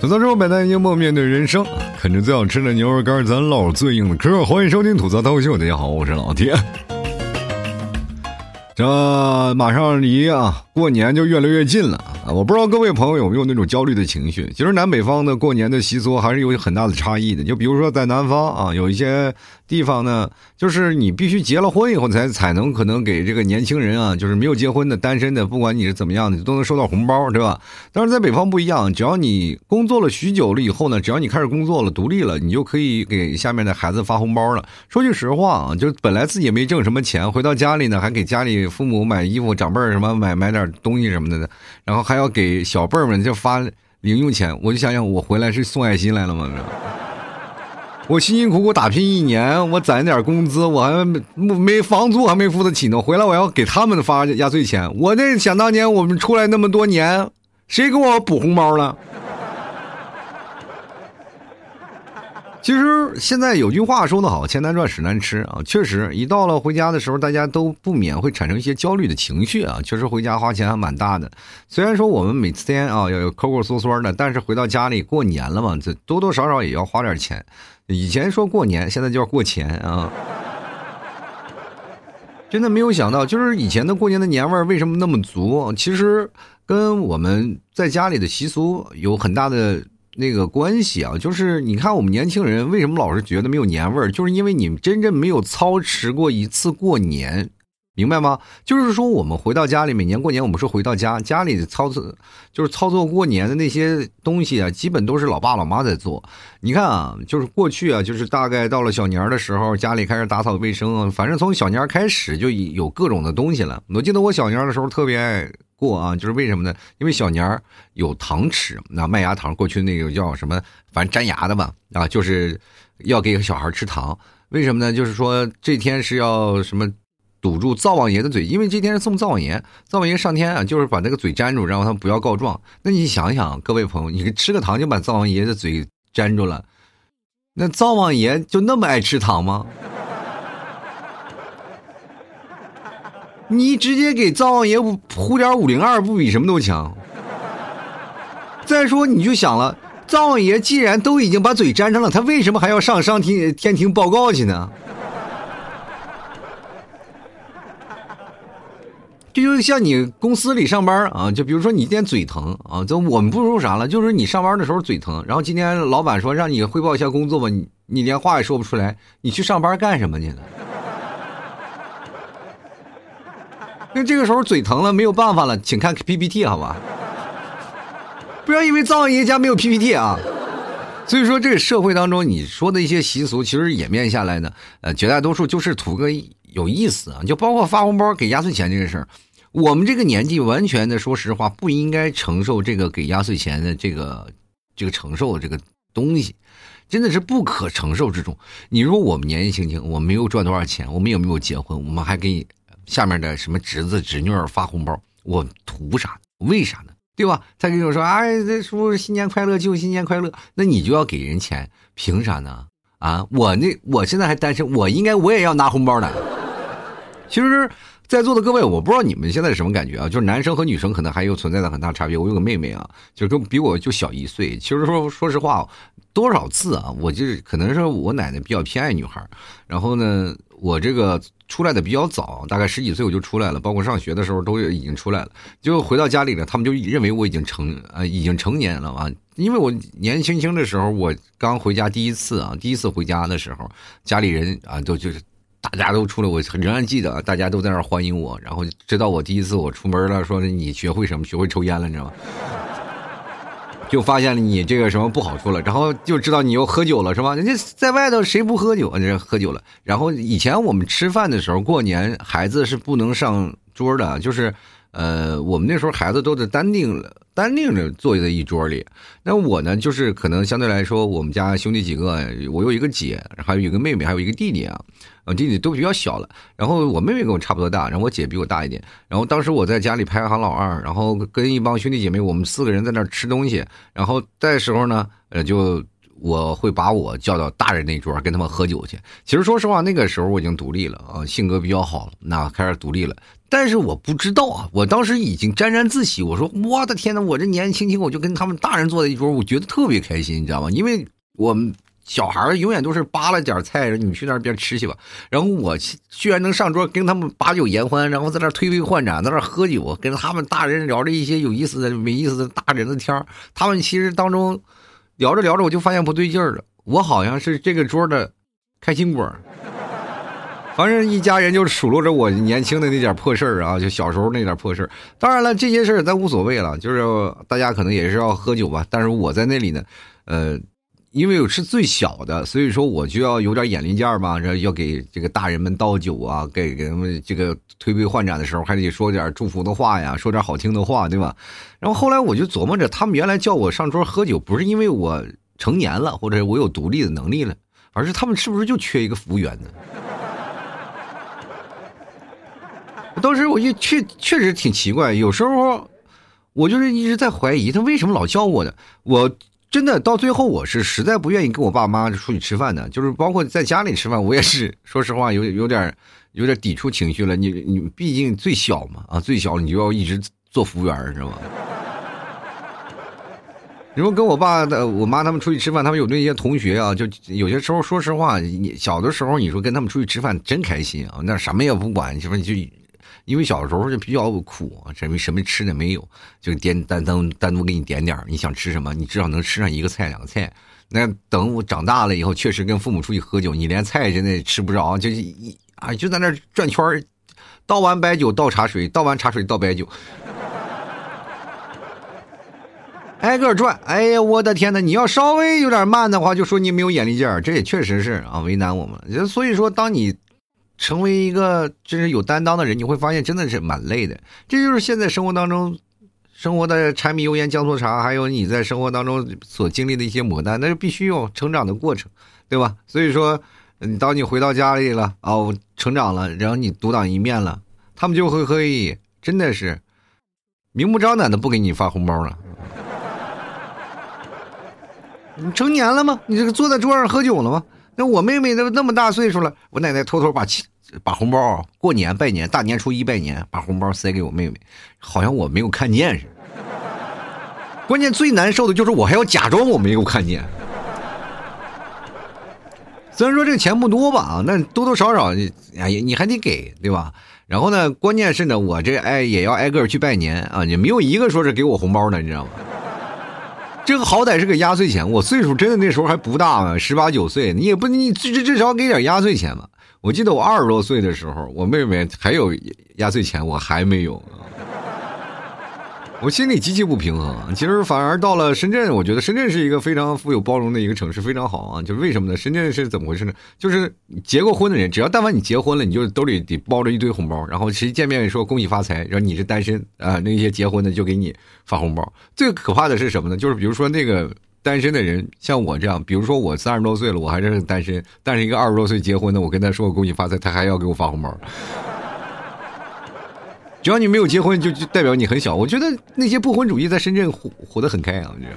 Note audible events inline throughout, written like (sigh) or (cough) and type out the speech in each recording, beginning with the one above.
吐槽之后，百态幽默面对人生，啃着最好吃的牛肉干，咱唠最硬的嗑。欢迎收听吐槽脱口秀，大家好，我是老铁。这马上离啊过年就越来越近了我不知道各位朋友有没有那种焦虑的情绪。其实南北方的过年的习俗还是有很大的差异的。就比如说在南方啊，有一些地方呢，就是你必须结了婚以后才才能可能给这个年轻人啊，就是没有结婚的单身的，不管你是怎么样的，都能收到红包，对吧？但是在北方不一样，只要你工作了许久了以后呢，只要你开始工作了、独立了，你就可以给下面的孩子发红包了。说句实话啊，就本来自己也没挣什么钱，回到家里呢，还给家里。父母买衣服，长辈什么买买点东西什么的，然后还要给小辈儿们就发零用钱。我就想想，我回来是送爱心来了吗？(laughs) 我辛辛苦苦打拼一年，我攒点工资，我还没没房租还没付得起呢。回来我要给他们发压岁钱。我那想当年我们出来那么多年，谁给我补红包了？其实现在有句话说得好，钱难赚，屎难吃啊！确实，一到了回家的时候，大家都不免会产生一些焦虑的情绪啊。确实，回家花钱还蛮大的。虽然说我们每天啊要抠抠缩缩的，但是回到家里过年了嘛，这多多少少也要花点钱。以前说过年，现在就要过钱啊！真的没有想到，就是以前的过年的年味儿为什么那么足？其实跟我们在家里的习俗有很大的。那个关系啊，就是你看我们年轻人为什么老是觉得没有年味儿，就是因为你们真正没有操持过一次过年，明白吗？就是说我们回到家里，每年过年我们说回到家，家里的操作就是操作过年的那些东西啊，基本都是老爸老妈在做。你看啊，就是过去啊，就是大概到了小年儿的时候，家里开始打扫卫生，反正从小年开始就有各种的东西了。我记得我小年儿的时候特别爱。过啊，就是为什么呢？因为小年儿有糖吃，那麦芽糖，过去那个叫什么，反正粘牙的吧，啊，就是要给小孩吃糖。为什么呢？就是说这天是要什么堵住灶王爷的嘴，因为这天是送灶王爷，灶王爷上天啊，就是把那个嘴粘住，然后他不要告状。那你想想，各位朋友，你吃个糖就把灶王爷的嘴粘住了，那灶王爷就那么爱吃糖吗？你直接给灶王爷呼点五零二，不比什么都强？再说，你就想了，灶王爷既然都已经把嘴粘上了，他为什么还要上上天天庭报告去呢？这就像你公司里上班啊，就比如说你今天嘴疼啊，就我们不说啥了，就是你上班的时候嘴疼，然后今天老板说让你汇报一下工作吧，你你连话也说不出来，你去上班干什么去了？那这个时候嘴疼了，没有办法了，请看 PPT 好吧？不要因为藏爷家没有 PPT 啊！所以说，这个社会当中你说的一些习俗，其实演变下来呢，呃，绝大多数就是图个有意思啊。就包括发红包、给压岁钱这个事儿，我们这个年纪完全的，说实话，不应该承受这个给压岁钱的这个这个承受这个东西，真的是不可承受之重。你说我们年纪轻轻，我们没有赚多少钱，我们也没有结婚，我们还给你。下面的什么侄子侄女儿发红包，我图啥？为啥呢？对吧？他跟我说：“哎，这叔叔新年快乐，舅新年快乐。”那你就要给人钱，凭啥呢？啊，我那我现在还单身，我应该我也要拿红包的。其实，在座的各位，我不知道你们现在是什么感觉啊？就是男生和女生可能还有存在的很大差别。我有个妹妹啊，就跟比我就小一岁。其实说说实话，多少次啊，我就是可能是我奶奶比较偏爱女孩，然后呢，我这个。出来的比较早，大概十几岁我就出来了，包括上学的时候都已经出来了。就回到家里了，他们就认为我已经成呃已经成年了啊。因为我年轻轻的时候，我刚回家第一次啊，第一次回家的时候，家里人啊都就是大家都出来，我仍然记得大家都在那儿欢迎我，然后知道我第一次我出门了，说你学会什么？学会抽烟了，你知道吗？就发现了你这个什么不好处了，然后就知道你又喝酒了，是吧？人家在外头谁不喝酒？人家喝酒了。然后以前我们吃饭的时候，过年孩子是不能上桌的，就是。呃，我们那时候孩子都是单定，单定着坐在一桌里。那我呢，就是可能相对来说，我们家兄弟几个，我有一个姐，还有一个妹妹，还有一个弟弟啊。弟弟都比较小了。然后我妹妹跟我差不多大，然后我姐比我大一点。然后当时我在家里排行老二，然后跟一帮兄弟姐妹，我们四个人在那吃东西。然后在时候呢，呃，就我会把我叫到大人那桌跟他们喝酒去。其实说实话，那个时候我已经独立了啊，性格比较好了，那开始独立了。但是我不知道啊，我当时已经沾沾自喜。我说我的天呐，我这年轻轻我就跟他们大人坐在一桌，我觉得特别开心，你知道吗？因为我们。小孩永远都是扒了点菜，你去那边吃去吧。然后我居然能上桌跟他们把酒言欢，然后在那推杯换盏，在那喝酒，跟他们大人聊着一些有意思的、没意思的大人的天他们其实当中聊着聊着，我就发现不对劲儿了。我好像是这个桌的开心果。反正一家人就数落着我年轻的那点破事儿啊，就小时候那点破事儿。当然了，这些事儿咱无所谓了，就是大家可能也是要喝酒吧。但是我在那里呢，呃。因为我是最小的，所以说我就要有点眼力劲儿嘛，然后要给这个大人们倒酒啊，给给他们这个推杯换盏的时候，还得说点祝福的话呀，说点好听的话，对吧？然后后来我就琢磨着，他们原来叫我上桌喝酒，不是因为我成年了，或者我有独立的能力了，而是他们是不是就缺一个服务员呢？(laughs) 当时我就确确实挺奇怪，有时候我就是一直在怀疑他为什么老叫我呢？我。真的到最后，我是实在不愿意跟我爸妈出去吃饭的，就是包括在家里吃饭，我也是说实话有有点有点抵触情绪了。你你毕竟最小嘛，啊最小你就要一直做服务员，知道吗？(laughs) 你说跟我爸的我妈他们出去吃饭，他们有那些同学啊，就有些时候说实话，你小的时候你说跟他们出去吃饭真开心啊，那什么也不管，什么就。因为小时候就比较苦，什么什么吃的没有，就点单单单独给你点点你想吃什么，你至少能吃上一个菜两个菜。那等我长大了以后，确实跟父母出去喝酒，你连菜真的吃不着，就一啊就在那转圈倒完白酒倒茶水，倒完茶水倒白酒，挨个转。哎呀，我的天哪！你要稍微有点慢的话，就说你没有眼力劲儿，这也确实是啊，为难我们。所以说，当你。成为一个真是有担当的人，你会发现真的是蛮累的。这就是现在生活当中，生活的柴米油盐酱醋茶，还有你在生活当中所经历的一些磨难，那是必须有成长的过程，对吧？所以说，你当你回到家里了，哦，成长了，然后你独当一面了，他们就会可以真的是明目张胆的不给你发红包了。你成年了吗？你这个坐在桌上喝酒了吗？那我妹妹都那么大岁数了，我奶奶偷偷把钱、把红包过年拜年，大年初一拜年，把红包塞给我妹妹，好像我没有看见似的。关键最难受的就是我还要假装我没有看见。虽然说这个钱不多吧，啊，那多多少少，哎，你还得给，对吧？然后呢，关键是呢，我这哎也要挨个去拜年啊，也没有一个说是给我红包的，你知道吗？这个好歹是个压岁钱，我岁数真的那时候还不大嘛，十八九岁，你也不你至至少给点压岁钱吧。我记得我二十多岁的时候，我妹妹还有压岁钱，我还没有。我心里极其不平衡。其实反而到了深圳，我觉得深圳是一个非常富有包容的一个城市，非常好啊。就是为什么呢？深圳是怎么回事呢？就是结过婚的人，只要但凡你结婚了，你就兜里得包着一堆红包，然后谁见面说恭喜发财，然后你是单身啊，那些结婚的就给你发红包。最可怕的是什么呢？就是比如说那个单身的人，像我这样，比如说我三十多岁了，我还是单身，但是一个二十多岁结婚的，我跟他说恭喜发财，他还要给我发红包。只要你没有结婚，就就代表你很小。我觉得那些不婚主义在深圳活活得很开啊，你知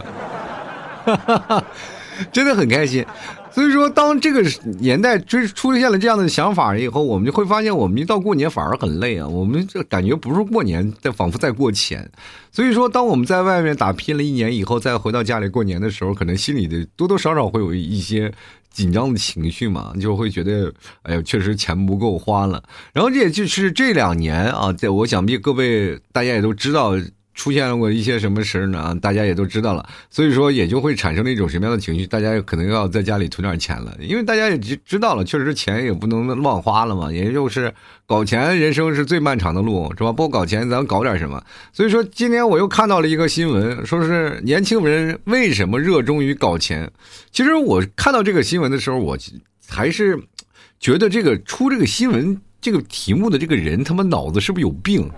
道，(laughs) 真的很开心。所以说，当这个年代追出现了这样的想法以后，我们就会发现，我们一到过年反而很累啊。我们这感觉不是过年，但仿佛在过钱。所以说，当我们在外面打拼了一年以后，再回到家里过年的时候，可能心里的多多少少会有一些。紧张的情绪嘛，就会觉得，哎呀，确实钱不够花了。然后这也就是这两年啊，在我想必各位大家也都知道。出现过一些什么事儿呢？大家也都知道了，所以说也就会产生了一种什么样的情绪？大家可能要在家里存点钱了，因为大家也知知道了，确实钱也不能乱花了嘛。也就是搞钱，人生是最漫长的路，是吧？不搞钱，咱搞点什么？所以说，今天我又看到了一个新闻，说是年轻人为什么热衷于搞钱？其实我看到这个新闻的时候，我还是觉得这个出这个新闻这个题目的这个人，他妈脑子是不是有病？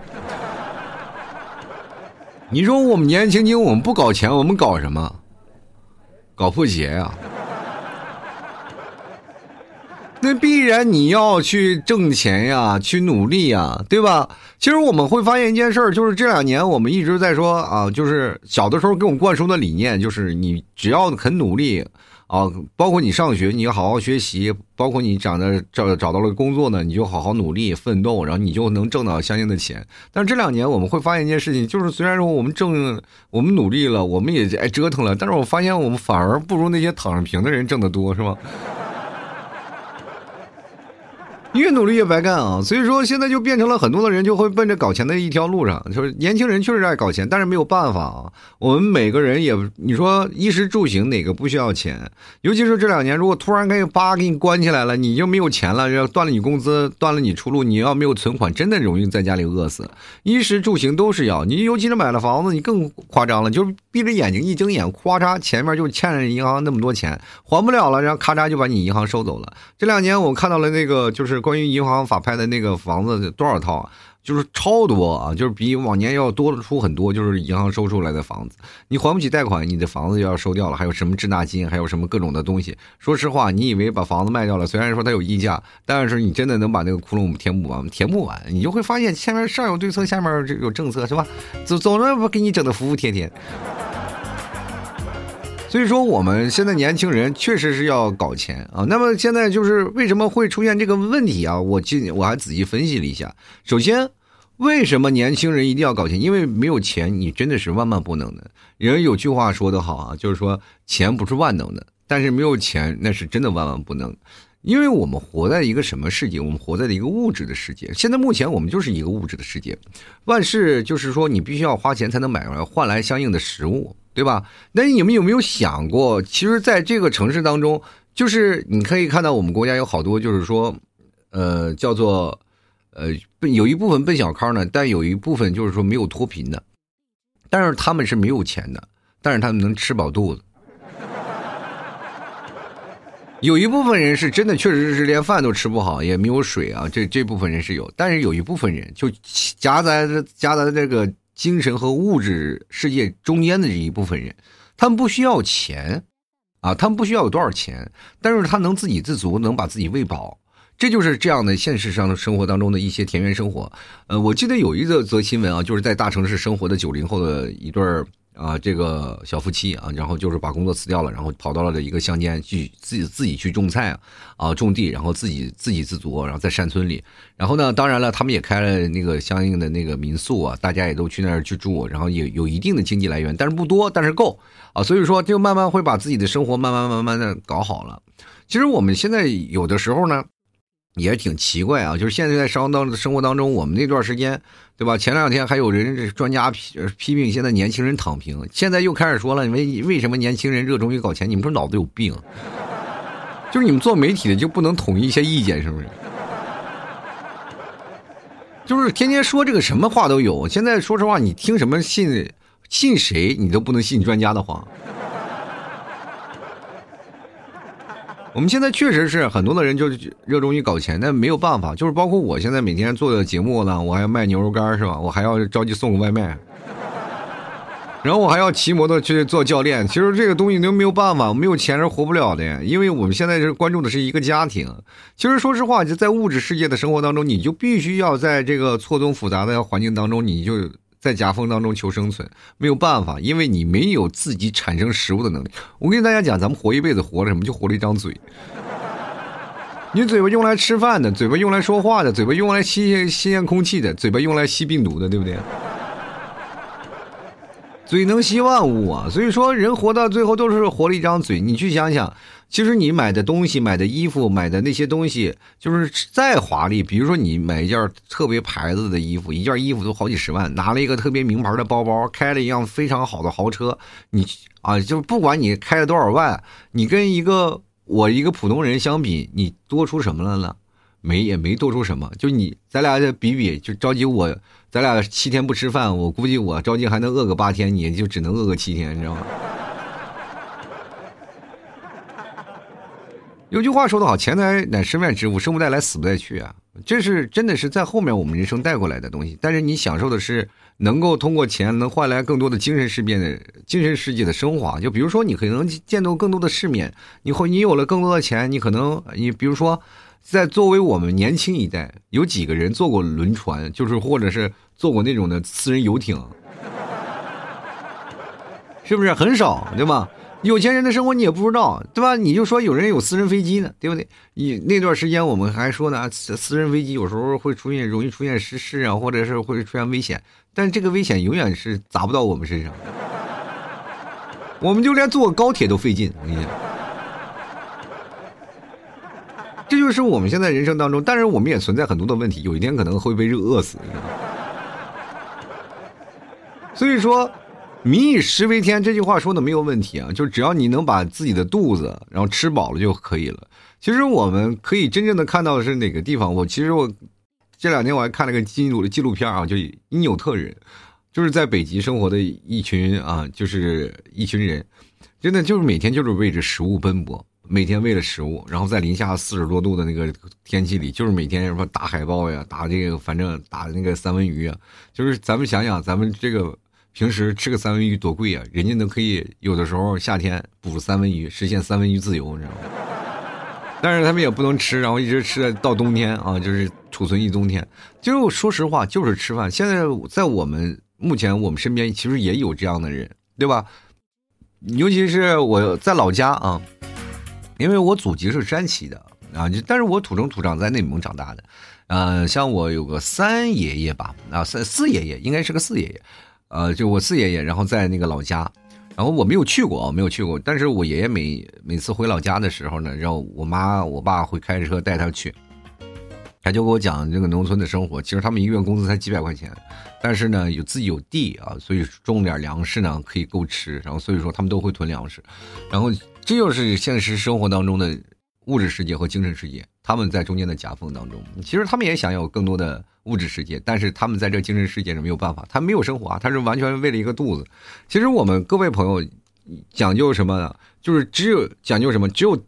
你说我们年轻轻，我们不搞钱，我们搞什么？搞破鞋呀？那必然你要去挣钱呀，去努力呀，对吧？其实我们会发现一件事儿，就是这两年我们一直在说啊，就是小的时候给我们灌输的理念，就是你只要肯努力。啊，包括你上学，你要好好学习；包括你长得找找到了工作呢，你就好好努力奋斗，然后你就能挣到相应的钱。但是这两年我们会发现一件事情，就是虽然说我们挣，我们努力了，我们也爱折腾了，但是我发现我们反而不如那些躺着平的人挣得多，是吗？越努力越白干啊！所以说现在就变成了很多的人就会奔着搞钱的一条路上，就是年轻人确实爱搞钱，但是没有办法啊。我们每个人也，你说衣食住行哪个不需要钱？尤其是这两年，如果突然给叭给你关起来了，你就没有钱了，要断了你工资，断了你出路，你要没有存款，真的容易在家里饿死。衣食住行都是要，你尤其是买了房子，你更夸张了，就是闭着眼睛一睁眼，咵嚓前面就欠着银行那么多钱，还不了了，然后咔嚓就把你银行收走了。这两年我看到了那个就是。关于银行法拍的那个房子多少套啊？就是超多啊，就是比往年要多出很多。就是银行收出来的房子，你还不起贷款，你的房子就要收掉了。还有什么滞纳金，还有什么各种的东西。说实话，你以为把房子卖掉了，虽然说它有溢价，但是你真的能把那个窟窿填补完？填不完，你就会发现前面上有对策，下面有政策，是吧？总总是给你整的服服帖帖。所以说，我们现在年轻人确实是要搞钱啊。那么现在就是为什么会出现这个问题啊？我今我还仔细分析了一下。首先，为什么年轻人一定要搞钱？因为没有钱，你真的是万万不能的。人有句话说得好啊，就是说钱不是万能的，但是没有钱那是真的万万不能。因为我们活在一个什么世界？我们活在一个物质的世界。现在目前我们就是一个物质的世界，万事就是说你必须要花钱才能买回来换来相应的食物。对吧？那你们有没有想过，其实在这个城市当中，就是你可以看到我们国家有好多，就是说，呃，叫做，呃，有一部分奔小康的，但有一部分就是说没有脱贫的，但是他们是没有钱的，但是他们能吃饱肚子。(laughs) 有一部分人是真的，确实是连饭都吃不好，也没有水啊，这这部分人是有，但是有一部分人就夹在夹在这个。精神和物质世界中间的这一部分人，他们不需要钱，啊，他们不需要有多少钱，但是他能自给自足，能把自己喂饱，这就是这样的现实上的生活当中的一些田园生活。呃，我记得有一则则新闻啊，就是在大城市生活的九零后的一对。啊，这个小夫妻啊，然后就是把工作辞掉了，然后跑到了一个乡间去自己自己去种菜啊，啊种地，然后自己自给自足，然后在山村里，然后呢，当然了，他们也开了那个相应的那个民宿啊，大家也都去那儿去住，然后也有一定的经济来源，但是不多，但是够啊，所以说就慢慢会把自己的生活慢慢慢慢的搞好了。其实我们现在有的时候呢。也挺奇怪啊，就是现在在生当生活当中，我们那段时间，对吧？前两天还有人专家批批评现在年轻人躺平，现在又开始说了，为为什么年轻人热衷于搞钱？你们说脑子有病？就是你们做媒体的就不能统一一些意见，是不是？就是天天说这个什么话都有。现在说实话，你听什么信信谁，你都不能信专家的话。我们现在确实是很多的人就热衷于搞钱，但没有办法，就是包括我现在每天做的节目呢，我还要卖牛肉干是吧？我还要着急送个外卖，然后我还要骑摩托去做教练。其实这个东西都没有办法，没有钱是活不了的，因为我们现在是关注的是一个家庭。其实说实话，就在物质世界的生活当中，你就必须要在这个错综复杂的环境当中，你就。在夹缝当中求生存，没有办法，因为你没有自己产生食物的能力。我跟大家讲，咱们活一辈子活了什么？就活了一张嘴。你嘴巴用来吃饭的，嘴巴用来说话的，嘴巴用来吸新鲜空气的，嘴巴用来吸病毒的，对不对？嘴能吸万物啊！所以说，人活到最后都是活了一张嘴。你去想想。其实你买的东西、买的衣服、买的那些东西，就是再华丽，比如说你买一件特别牌子的衣服，一件衣服都好几十万；拿了一个特别名牌的包包，开了一辆非常好的豪车，你啊，就是不管你开了多少万，你跟一个我一个普通人相比，你多出什么了呢？没，也没多出什么。就你，咱俩再比比，就着急我，咱俩七天不吃饭，我估计我着急还能饿个八天，你就只能饿个七天，你知道吗？(laughs) 有句话说得好，钱财乃身外之物，生不带来，死不带去啊！这是真的是在后面我们人生带过来的东西。但是你享受的是能够通过钱能换来更多的精神世界的精神世界的升华。就比如说，你可能见到更多的世面，你会你有了更多的钱，你可能你比如说，在作为我们年轻一代，有几个人坐过轮船，就是或者是坐过那种的私人游艇，(laughs) 是不是很少，对吧？有钱人的生活你也不知道，对吧？你就说有人有私人飞机呢，对不对？你那段时间我们还说呢，私人飞机有时候会出现容易出现失事啊，或者是会出现危险，但这个危险永远是砸不到我们身上，(laughs) 我们就连坐高铁都费劲。我跟你讲，这就是我们现在人生当中，但是我们也存在很多的问题，有一天可能会被热饿死，你知道吗？(laughs) 所以说。民以食为天，这句话说的没有问题啊，就只要你能把自己的肚子然后吃饱了就可以了。其实我们可以真正的看到的是哪个地方？我其实我这两天我还看了个纪录纪录片啊，就因纽特人，就是在北极生活的一群啊，就是一群人，真的就是每天就是为着食物奔波，每天为了食物，然后在零下四十多度的那个天气里，就是每天什么打海豹呀，打这个反正打那个三文鱼啊，就是咱们想想咱们这个。平时吃个三文鱼多贵啊！人家都可以有的时候夏天捕三文鱼，实现三文鱼自由，你知道吗？但是他们也不能吃，然后一直吃到冬天啊，就是储存一冬天。就说实话，就是吃饭。现在在我们目前我们身边其实也有这样的人，对吧？尤其是我在老家啊，因为我祖籍是山西的啊，但是我土生土长在内蒙长大的。呃，像我有个三爷爷吧，啊，三四爷爷应该是个四爷爷。呃，就我四爷爷，然后在那个老家，然后我没有去过，没有去过。但是我爷爷每每次回老家的时候呢，然后我妈我爸会开着车带他去，他就给我讲这个农村的生活。其实他们一个月工资才几百块钱，但是呢有自己有地啊，所以种点粮食呢可以够吃。然后所以说他们都会囤粮食，然后这就是现实生活当中的物质世界和精神世界，他们在中间的夹缝当中，其实他们也想要更多的。物质世界，但是他们在这精神世界是没有办法，他没有生活啊，他是完全为了一个肚子。其实我们各位朋友讲究什么呢？就是只有讲究什么？只有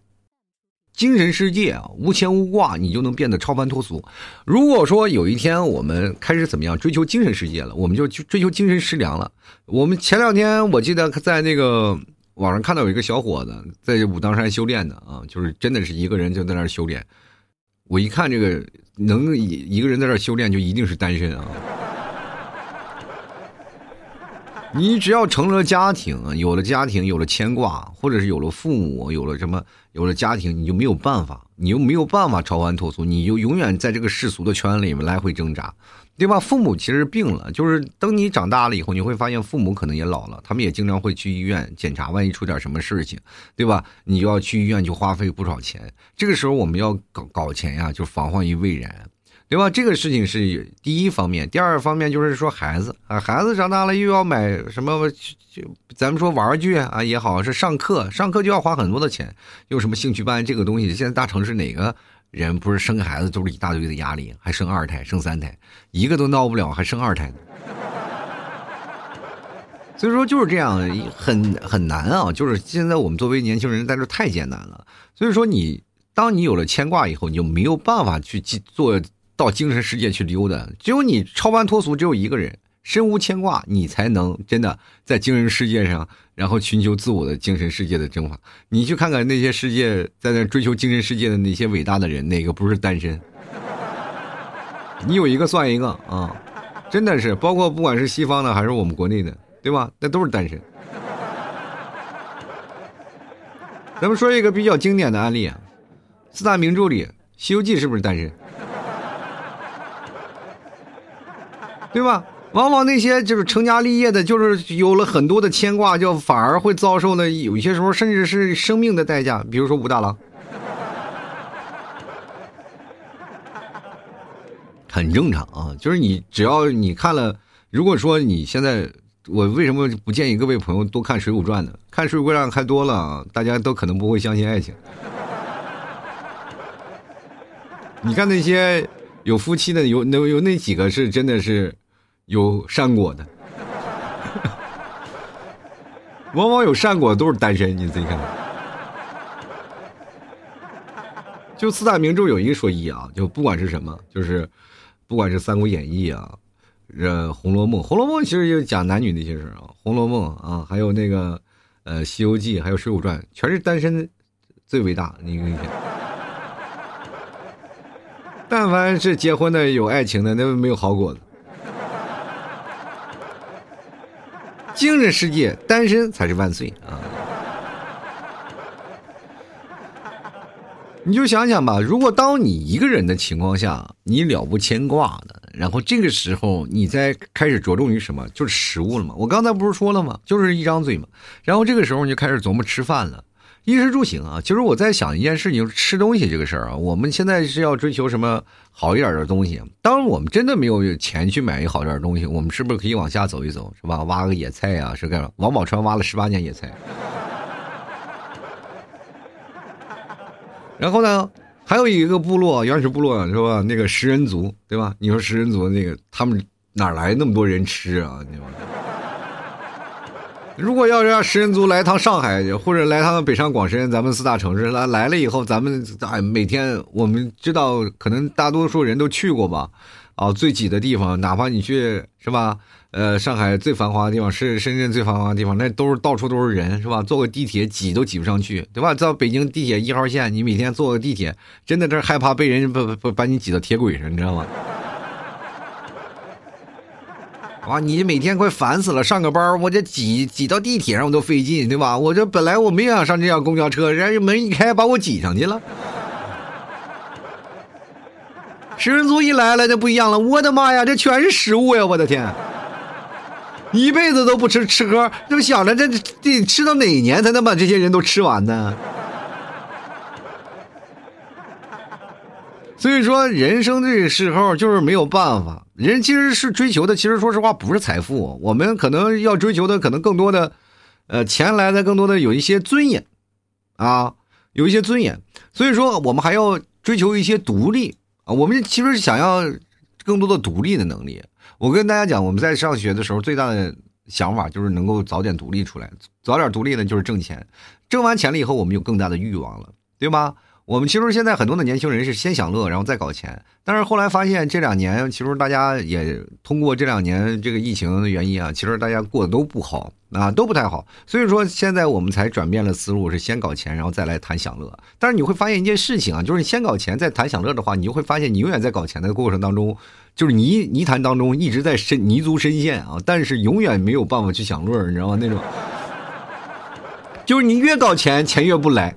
精神世界啊，无牵无挂，你就能变得超凡脱俗。如果说有一天我们开始怎么样追求精神世界了，我们就去追求精神食粮了。我们前两天我记得在那个网上看到有一个小伙子在武当山修炼的啊，就是真的是一个人就在那儿修炼。我一看这个。能一一个人在这修炼，就一定是单身啊！你只要成了家庭，有了家庭，有了牵挂，或者是有了父母，有了什么，有了家庭，你就没有办法，你又没有办法超凡脱俗，你就永远在这个世俗的圈里面来回挣扎。对吧？父母其实病了，就是等你长大了以后，你会发现父母可能也老了，他们也经常会去医院检查，万一出点什么事情，对吧？你就要去医院，就花费不少钱。这个时候我们要搞搞钱呀，就防患于未然，对吧？这个事情是第一方面，第二方面就是说孩子啊，孩子长大了又要买什么，就咱们说玩具啊也好，是上课，上课就要花很多的钱，有什么兴趣班这个东西，现在大城市哪个？人不是生孩子都是一大堆的压力，还生二胎、生三胎，一个都闹不了，还生二胎呢。(laughs) 所以说就是这样，很很难啊。就是现在我们作为年轻人在这太艰难了。所以说你当你有了牵挂以后，你就没有办法去做到精神世界去溜达。只有你超凡脱俗，只有一个人。身无牵挂，你才能真的在精神世界上，然后寻求自我的精神世界的蒸发。你去看看那些世界在那追求精神世界的那些伟大的人，哪个不是单身？你有一个算一个啊！真的是，包括不管是西方的还是我们国内的，对吧？那都是单身。咱们说一个比较经典的案例啊，四大名著里《西游记》是不是单身？对吧？往往那些就是成家立业的，就是有了很多的牵挂，就反而会遭受呢，有些时候甚至是生命的代价。比如说武大郎，很正常啊。就是你只要你看了，如果说你现在，我为什么不建议各位朋友多看《水浒传》呢？看《水浒传》看多了，大家都可能不会相信爱情。(laughs) 你看那些有夫妻的，有有有那几个是真的是。有善果的，往往有善果的都是单身，你自己看看。就四大名著有一说一啊，就不管是什么，就是不管是《三国演义》啊，呃，《红楼梦》，《红楼梦》其实就讲男女那些事啊，《红楼梦》啊，还有那个呃，《西游记》，还有《水浒传》，全是单身最伟大。你看，但凡是结婚的、有爱情的，那没有好果子。精神世界单身才是万岁啊。你就想想吧如果当你一个人的情况下你了无牵挂的然后这个时候你再开始着重于什么？就是食物了嘛。我刚才不是说了嘛就是一张嘴嘛。然后这个时候你就开始琢磨吃饭了。衣食住行啊。其实我在想一件事情，吃东西这个事儿啊，我们现在是要追求什么好一点的东西。当我们真的没有钱去买一好点的东西，我们是不是可以往下走一走，是吧？挖个野菜啊，是干？王宝钏挖了十八年野菜。然后呢，还有一个部落，原始部落是吧？那个食人族，对吧？你说食人族那个，他们哪来那么多人吃啊？你说，如果要是让食人族来趟上海，或者来趟北上广深，咱们四大城市来来了以后，咱们哎，每天我们知道，可能大多数人都去过吧？啊，最挤的地方，哪怕你去是吧？呃，上海最繁华的地方是深圳最繁华的地方，那都是到处都是人，是吧？坐个地铁挤都挤不上去，对吧？到北京地铁一号线，你每天坐个地铁，真的这害怕被人不不把你挤到铁轨上，你知道吗？哇，你这每天快烦死了，上个班我这挤挤到地铁上我都费劲，对吧？我这本来我没想上这辆公交车，人家门一开把我挤上去了。食人族一来了就不一样了，我的妈呀，这全是食物呀！我的天。一辈子都不吃吃喝，就想着这得吃到哪年才能把这些人都吃完呢？所以说，人生这个时候就是没有办法。人其实是追求的，其实说实话不是财富，我们可能要追求的可能更多的，呃，钱来的更多的有一些尊严，啊，有一些尊严。所以说，我们还要追求一些独立啊。我们其实想要更多的独立的能力。我跟大家讲，我们在上学的时候，最大的想法就是能够早点独立出来，早点独立呢，就是挣钱，挣完钱了以后，我们有更大的欲望了，对吗？我们其实现在很多的年轻人是先享乐，然后再搞钱。但是后来发现这两年，其实大家也通过这两年这个疫情的原因啊，其实大家过得都不好啊，都不太好。所以说现在我们才转变了思路，是先搞钱，然后再来谈享乐。但是你会发现一件事情啊，就是你先搞钱再谈享乐的话，你就会发现你永远在搞钱的过程当中，就是泥泥潭当中一直在深泥足深陷啊，但是永远没有办法去享乐，你知道吗？那种，(laughs) 就是你越搞钱，钱越不来。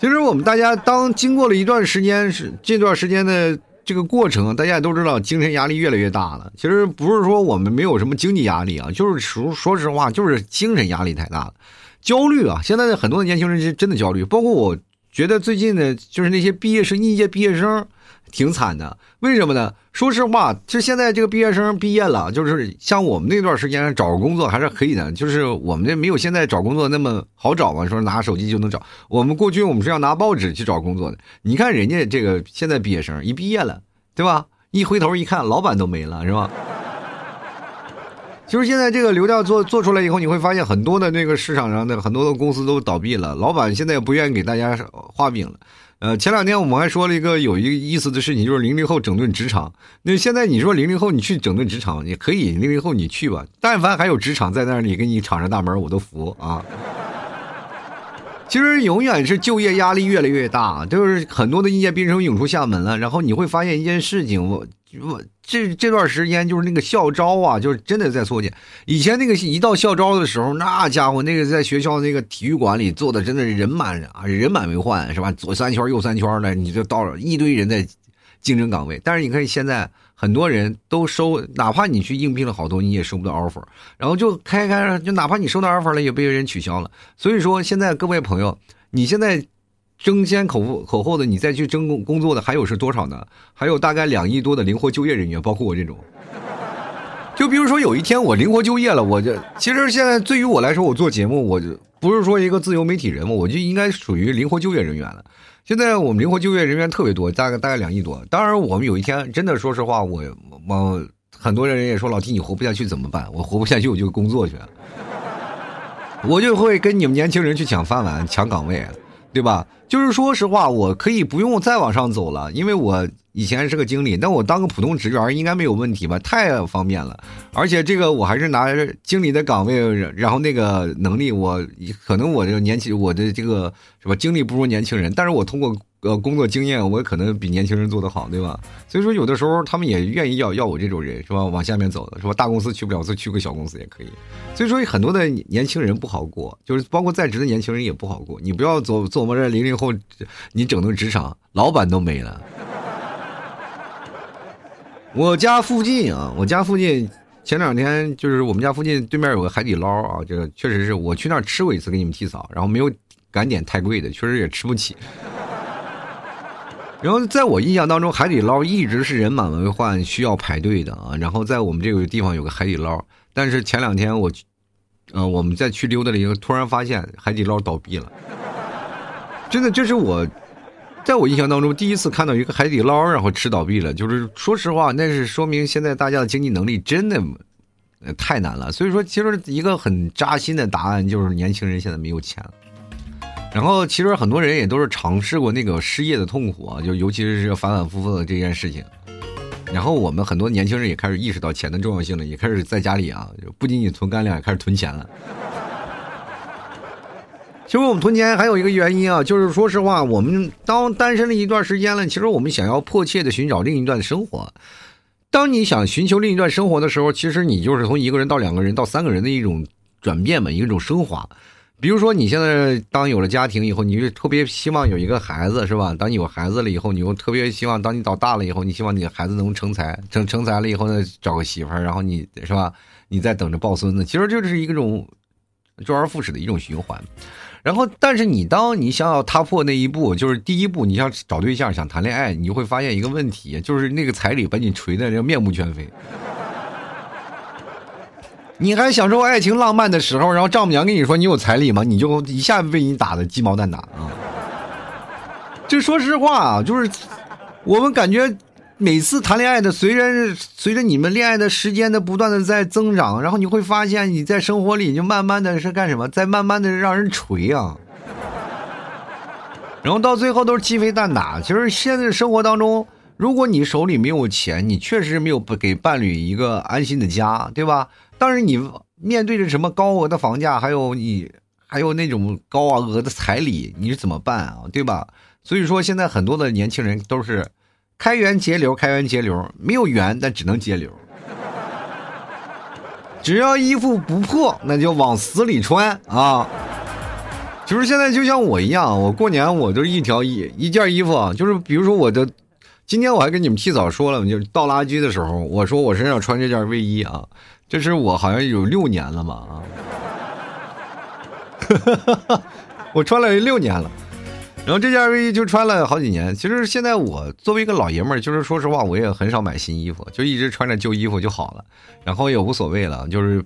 其实我们大家当经过了一段时间是这段时间的这个过程，大家也都知道精神压力越来越大了。其实不是说我们没有什么经济压力啊，就是说说实话，就是精神压力太大了，焦虑啊。现在的很多的年轻人是真的焦虑，包括我觉得最近的，就是那些毕业生、应届毕业生。挺惨的，为什么呢？说实话，就现在这个毕业生毕业了，就是像我们那段时间找工作还是可以的，就是我们这没有现在找工作那么好找嘛，说拿手机就能找。我们过去我们是要拿报纸去找工作的。你看人家这个现在毕业生一毕业了，对吧？一回头一看，老板都没了，是吧？就是现在这个流调做做出来以后，你会发现很多的那个市场上的很多的公司都倒闭了，老板现在也不愿意给大家画饼了。呃，前两天我们还说了一个有一个意思的事情，就是零零后整顿职场。那现在你说零零后你去整顿职场也可以，零零后你去吧。但凡还有职场在那里给你敞着大门，我都服啊。其实永远是就业压力越来越大，就是很多的应届毕业生涌出厦门了。然后你会发现一件事情，我我这这段时间就是那个校招啊，就是真的在缩减。以前那个一到校招的时候，那家伙那个在学校那个体育馆里坐的真的是人满啊，人满为患，是吧？左三圈右三圈的，你就到了一堆人在竞争岗位。但是你看现在。很多人都收，哪怕你去应聘了好多，你也收不到 offer，然后就开开，就哪怕你收到 offer 了，也被人取消了。所以说，现在各位朋友，你现在争先口口后的，你再去争工工作的还有是多少呢？还有大概两亿多的灵活就业人员，包括我这种。就比如说有一天我灵活就业了，我就其实现在对于我来说，我做节目，我就不是说一个自由媒体人嘛，我就应该属于灵活就业人员了。现在我们灵活就业人员特别多，大概大概两亿多。当然，我们有一天真的说实话，我我很多人也说老弟你活不下去怎么办？我活不下去我就工作去，我就会跟你们年轻人去抢饭碗、抢岗位，对吧？就是说实话，我可以不用再往上走了，因为我。以前是个经理，那我当个普通职员应该没有问题吧？太方便了，而且这个我还是拿经理的岗位，然后那个能力，我可能我这个年轻，我的这个什么？经历不如年轻人，但是我通过呃工作经验，我可能比年轻人做得好，对吧？所以说有的时候他们也愿意要要我这种人，是吧？往下面走的是吧？大公司去不了，就去个小公司也可以。所以说很多的年轻人不好过，就是包括在职的年轻人也不好过。你不要做做我们这零零后，你整顿职场，老板都没了。我家附近啊，我家附近前两天就是我们家附近对面有个海底捞啊，这个确实是我去那儿吃过一次，给你们替嫂，然后没有敢点太贵的，确实也吃不起。然后在我印象当中，海底捞一直是人满为患，需要排队的啊。然后在我们这个地方有个海底捞，但是前两天我，呃，我们再去溜达了以后，突然发现海底捞倒闭了。真的，这是我。在我印象当中，第一次看到一个海底捞然后吃倒闭了，就是说实话，那是说明现在大家的经济能力真的太难了。所以说，其实一个很扎心的答案就是年轻人现在没有钱了。然后，其实很多人也都是尝试过那个失业的痛苦啊，就尤其是反反复复的这件事情。然后，我们很多年轻人也开始意识到钱的重要性了，也开始在家里啊，不仅仅存干粮，也开始囤钱了。其实我们囤钱还有一个原因啊，就是说实话，我们当单身了一段时间了，其实我们想要迫切的寻找另一段生活。当你想寻求另一段生活的时候，其实你就是从一个人到两个人到三个人的一种转变嘛，一种升华。比如说你现在当有了家庭以后，你就特别希望有一个孩子，是吧？当你有孩子了以后，你又特别希望，当你长大了以后，你希望你的孩子能成才，成成才了以后呢，找个媳妇儿，然后你是吧？你在等着抱孙子，其实就是一个种周而复始的一种循环。然后，但是你当你想要踏破那一步，就是第一步，你想找对象、想谈恋爱，你就会发现一个问题，就是那个彩礼把你锤的这面目全非。你还享受爱情浪漫的时候，然后丈母娘跟你说你有彩礼吗？你就一下被你打的鸡毛蛋打啊！就说实话啊，就是我们感觉。每次谈恋爱的，随着随着你们恋爱的时间的不断的在增长，然后你会发现你在生活里就慢慢的是干什么，在慢慢的让人锤啊，然后到最后都是鸡飞蛋打。其实现在生活当中，如果你手里没有钱，你确实没有给伴侣一个安心的家，对吧？但是你面对着什么高额的房价，还有你还有那种高额的彩礼，你是怎么办啊？对吧？所以说现在很多的年轻人都是。开源节流，开源节流，没有源，但只能节流。只要衣服不破，那就往死里穿啊！就是现在，就像我一样，我过年我就一条一一件衣服，就是比如说我的，今天我还跟你们提早说了，就是倒垃圾的时候，我说我身上穿这件卫衣啊，这是我好像有六年了嘛啊，(laughs) 我穿了六年了。然后这件卫衣就穿了好几年。其实现在我作为一个老爷们儿，就是说实话，我也很少买新衣服，就一直穿着旧衣服就好了。然后也无所谓了，就是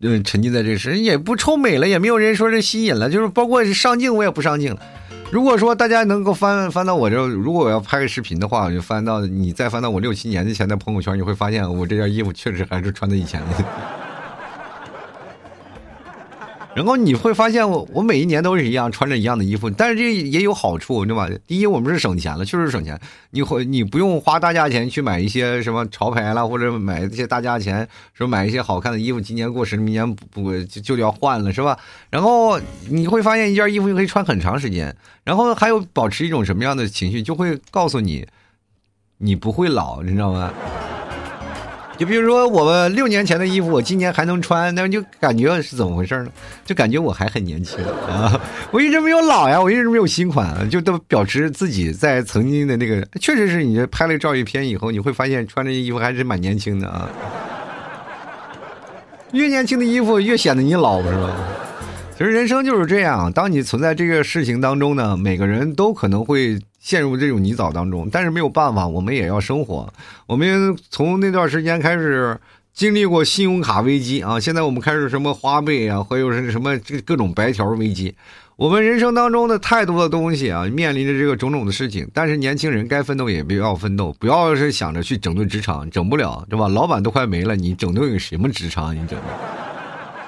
嗯，沉浸在这时也不臭美了，也没有人说是吸引了，就是包括上镜我也不上镜了。如果说大家能够翻翻到我这，如果我要拍个视频的话，我就翻到你再翻到我六七年前的朋友圈，你会发现我这件衣服确实还是穿的以前的。然后你会发现，我我每一年都是一样穿着一样的衣服，但是这也有好处，对吧？第一，我们是省钱了，确实省钱。你会你不用花大价钱去买一些什么潮牌啦，或者买一些大价钱，说买一些好看的衣服，今年过时，明年不就就要换了，是吧？然后你会发现，一件衣服就可以穿很长时间，然后还有保持一种什么样的情绪，就会告诉你，你不会老，你知道吗？就比如说，我们六年前的衣服，我今年还能穿，那就感觉是怎么回事呢？就感觉我还很年轻啊！我一直没有老呀，我一直没有新款，就都表示自己在曾经的那个。确实是你拍了照片以后，你会发现穿这衣服还是蛮年轻的啊。越年轻的衣服越显得你老，是吧？其实人生就是这样，当你存在这个事情当中呢，每个人都可能会。陷入这种泥沼当中，但是没有办法，我们也要生活。我们从那段时间开始经历过信用卡危机啊，现在我们开始什么花呗啊，或者是什么这各种白条危机。我们人生当中的太多的东西啊，面临着这个种种的事情。但是年轻人该奋斗也不要奋斗，不要是想着去整顿职场，整不了，对吧？老板都快没了，你整顿什么职场？你整？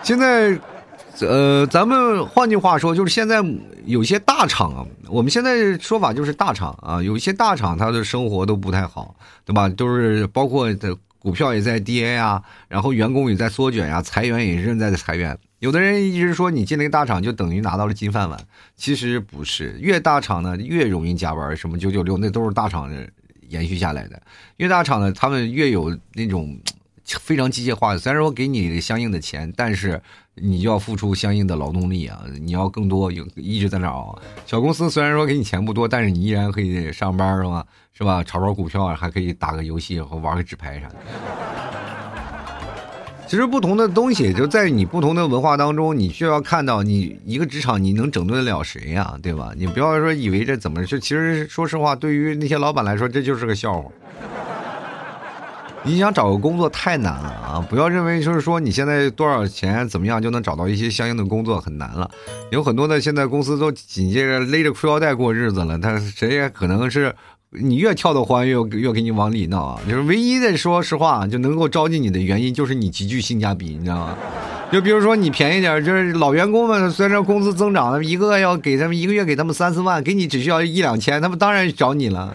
现在。呃，咱们换句话说，就是现在有些大厂啊，我们现在说法就是大厂啊，有一些大厂，它的生活都不太好，对吧？都是包括的股票也在跌呀，然后员工也在缩卷呀，裁员也是在裁员。有的人一直说你进那个大厂就等于拿到了金饭碗，其实不是，越大厂呢越容易加班，什么九九六那都是大厂延续下来的。越大厂呢，他们越有那种非常机械化的，虽然说给你相应的钱，但是你就要付出相应的劳动力啊，你要更多有一直在那熬。小公司虽然说给你钱不多，但是你依然可以上班是吧？是吧？炒炒股票啊还可以打个游戏和玩个纸牌啥的。其实不同的东西就在你不同的文化当中，你需要看到你一个职场你能整顿得了谁呀？对吧？你不要说以为这怎么就其实说实话，对于那些老板来说，这就是个笑话。你想找个工作太难了啊！不要认为就是说你现在多少钱怎么样就能找到一些相应的工作很难了。有很多的现在公司都紧接着勒着裤腰带过日子了，他谁也可能是。你越跳得欢，越越给你往里闹啊！就是唯一的，说实话，就能够招进你的原因，就是你极具性价比，你知道吗？就比如说你便宜点，就是老员工们，随着工资增长，一个要给他们一个月给他们三四万，给你只需要一两千，他们当然找你了。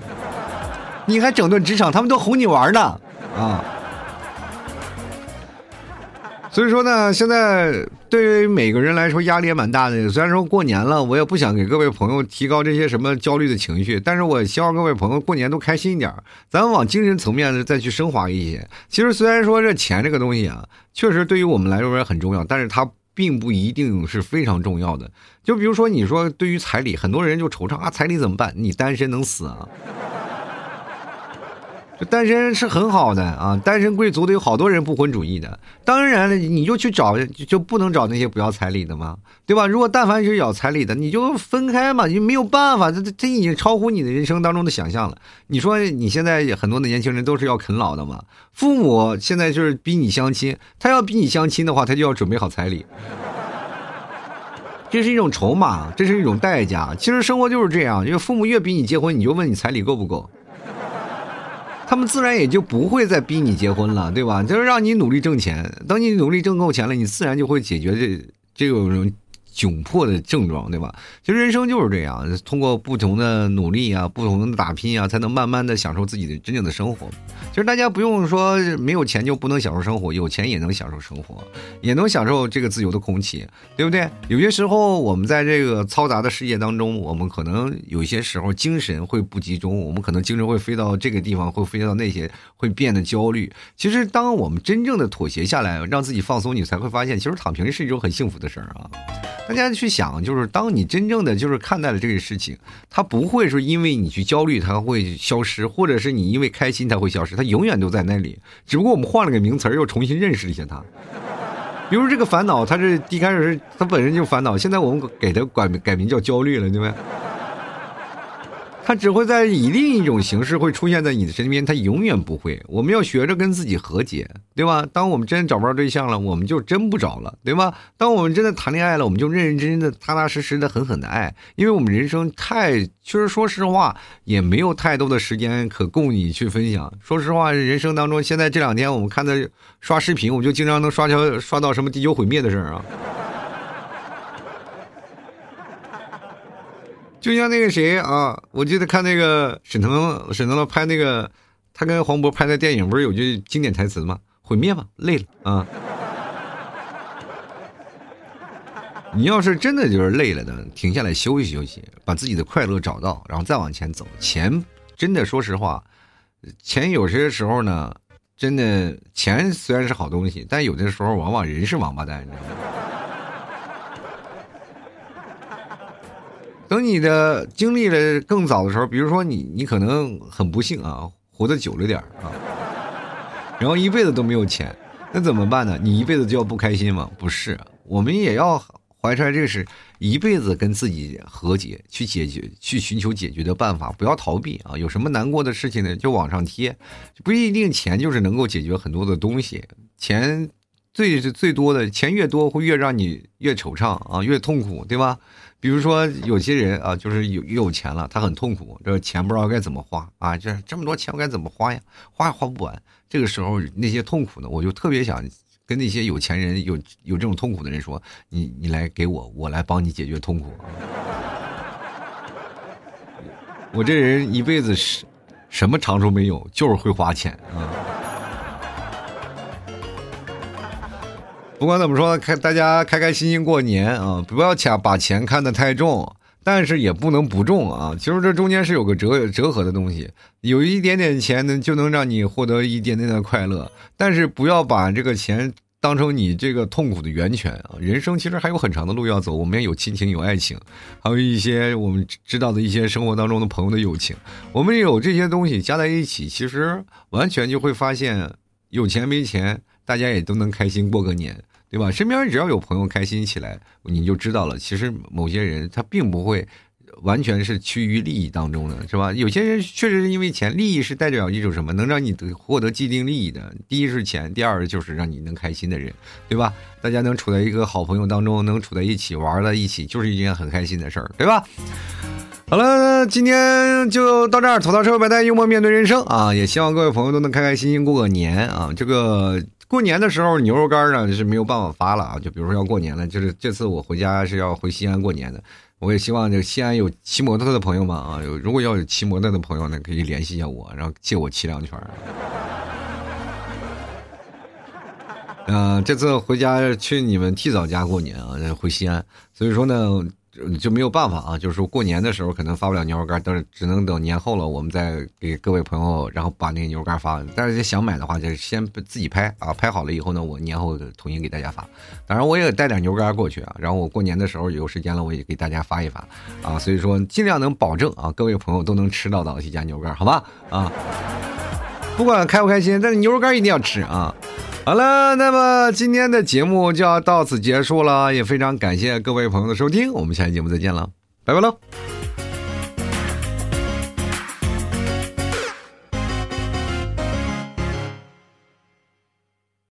你还整顿职场，他们都哄你玩呢，啊！所以说呢，现在对于每个人来说压力也蛮大的。虽然说过年了，我也不想给各位朋友提高这些什么焦虑的情绪，但是我希望各位朋友过年都开心一点。咱们往精神层面的再去升华一些。其实虽然说这钱这个东西啊，确实对于我们来说也很重要，但是它并不一定是非常重要的。就比如说你说对于彩礼，很多人就惆怅啊，彩礼怎么办？你单身能死啊？单身是很好的啊，单身贵族的有好多人不婚主义的。当然了，你就去找，就不能找那些不要彩礼的吗？对吧？如果但凡是要彩礼的，你就分开嘛，就没有办法，这这这已经超乎你的人生当中的想象了。你说你现在很多的年轻人都是要啃老的嘛？父母现在就是逼你相亲，他要逼你相亲的话，他就要准备好彩礼，这是一种筹码，这是一种代价。其实生活就是这样，因为父母越逼你结婚，你就问你彩礼够不够。他们自然也就不会再逼你结婚了，对吧？就是让你努力挣钱，等你努力挣够钱了，你自然就会解决这这种。窘迫的症状，对吧？其实人生就是这样，通过不同的努力啊，不同的打拼啊，才能慢慢的享受自己的真正的生活。其实大家不用说没有钱就不能享受生活，有钱也能享受生活，也能享受这个自由的空气，对不对？有些时候我们在这个嘈杂的世界当中，我们可能有些时候精神会不集中，我们可能精神会飞到这个地方，会飞到那些，会变得焦虑。其实当我们真正的妥协下来，让自己放松，你才会发现，其实躺平是一种很幸福的事儿啊。大家去想，就是当你真正的就是看待了这个事情，它不会说因为你去焦虑它会消失，或者是你因为开心它会消失，他永远都在那里。只不过我们换了个名词儿，又重新认识了一下他。比如这个烦恼，它是一开始是它本身就烦恼，现在我们给他改改名叫焦虑了，对不对？他只会在以另一种形式会出现在你的身边，他永远不会。我们要学着跟自己和解，对吧？当我们真找不着对象了，我们就真不找了，对吧？当我们真的谈恋爱了，我们就认认真真的、踏踏实实的、狠狠的爱，因为我们人生太……其实说实话，也没有太多的时间可供你去分享。说实话，人生当中，现在这两天我们看的刷视频，我就经常能刷条刷到什么地球毁灭的事儿啊。就像那个谁啊，我记得看那个沈腾，沈腾拍那个，他跟黄渤拍的电影，不是有句经典台词吗？毁灭吧，累了啊！你要是真的就是累了的，停下来休息休息，把自己的快乐找到，然后再往前走。钱真的，说实话，钱有些时候呢，真的钱虽然是好东西，但有的时候往往人是王八蛋，你知道吗？等你的经历了更早的时候，比如说你，你可能很不幸啊，活得久了点啊，然后一辈子都没有钱，那怎么办呢？你一辈子就要不开心吗？不是，我们也要怀揣这是一辈子跟自己和解，去解决，去寻求解决的办法，不要逃避啊！有什么难过的事情呢，就往上贴，不一定钱就是能够解决很多的东西，钱最最多的钱越多，会越让你越惆怅啊，越痛苦，对吧？比如说有些人啊，就是有有钱了，他很痛苦，这钱不知道该怎么花啊，这这么多钱我该怎么花呀？花也花不完。这个时候那些痛苦呢，我就特别想跟那些有钱人、有 (laughs) 有这种痛苦的人说：“你你来给我，我来帮你解决痛苦。”我这人一辈子是什么长处没有，就是会花钱啊。不管怎么说，开大家开开心心过年啊，不要钱把钱看得太重，但是也不能不重啊。其实这中间是有个折折合的东西，有一点点钱呢，就能让你获得一点点的快乐，但是不要把这个钱。当成你这个痛苦的源泉啊！人生其实还有很长的路要走，我们也有亲情，有爱情，还有一些我们知道的一些生活当中的朋友的友情。我们有这些东西加在一起，其实完全就会发现，有钱没钱，大家也都能开心过个年，对吧？身边只要有朋友开心起来，你就知道了。其实某些人他并不会。完全是趋于利益当中的，是吧？有些人确实是因为钱，利益是代表一种什么？能让你得获得既定利益的。第一是钱，第二就是让你能开心的人，对吧？大家能处在一个好朋友当中，能处在一起玩在一起，就是一件很开心的事儿，对吧？好了，今天就到这儿，吐槽社会百态，幽默面对人生啊！也希望各位朋友都能开开心心过个年啊！这个过年的时候，牛肉干呢就是没有办法发了啊！就比如说要过年了，就是这次我回家是要回西安过年的。我也希望这个西安有骑摩托的朋友们啊，有如果要有骑摩托的朋友呢，可以联系一下我，然后借我骑两圈。嗯，这次回家去你们替嫂家过年啊，回西安，所以说呢。就没有办法啊，就是说过年的时候可能发不了牛肉干，但是只能等年后了，我们再给各位朋友，然后把那个牛肉干发。但是想买的话，就先自己拍啊，拍好了以后呢，我年后统一给大家发。当然我也带点牛肉干过去啊，然后我过年的时候有时间了，我也给大家发一发啊。所以说尽量能保证啊，各位朋友都能吃到到一家牛肉干，好吧？啊，不管开不开心，但是牛肉干一定要吃啊。好了，那么今天的节目就要到此结束了，也非常感谢各位朋友的收听，我们下期节目再见了，拜拜喽。